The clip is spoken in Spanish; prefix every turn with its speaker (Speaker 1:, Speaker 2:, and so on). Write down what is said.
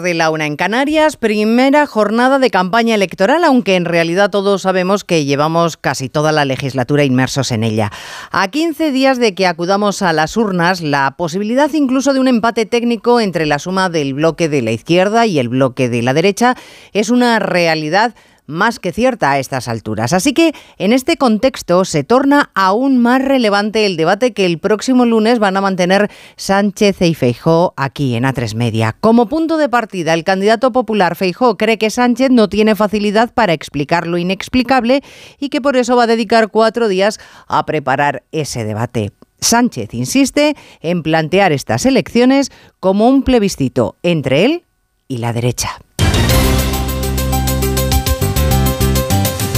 Speaker 1: de la una en Canarias, primera jornada de campaña electoral, aunque en realidad todos sabemos que llevamos casi toda la legislatura inmersos en ella. A 15 días de que acudamos a las urnas, la posibilidad incluso de un empate técnico entre la suma del bloque de la izquierda y el bloque de la derecha es una realidad más que cierta a estas alturas. Así que en este contexto se torna aún más relevante el debate que el próximo lunes van a mantener Sánchez y Feijó aquí en A3 Media. Como punto de partida, el candidato popular Feijó cree que Sánchez no tiene facilidad para explicar lo inexplicable y que por eso va a dedicar cuatro días a preparar ese debate. Sánchez insiste en plantear estas elecciones como un plebiscito entre él y la derecha.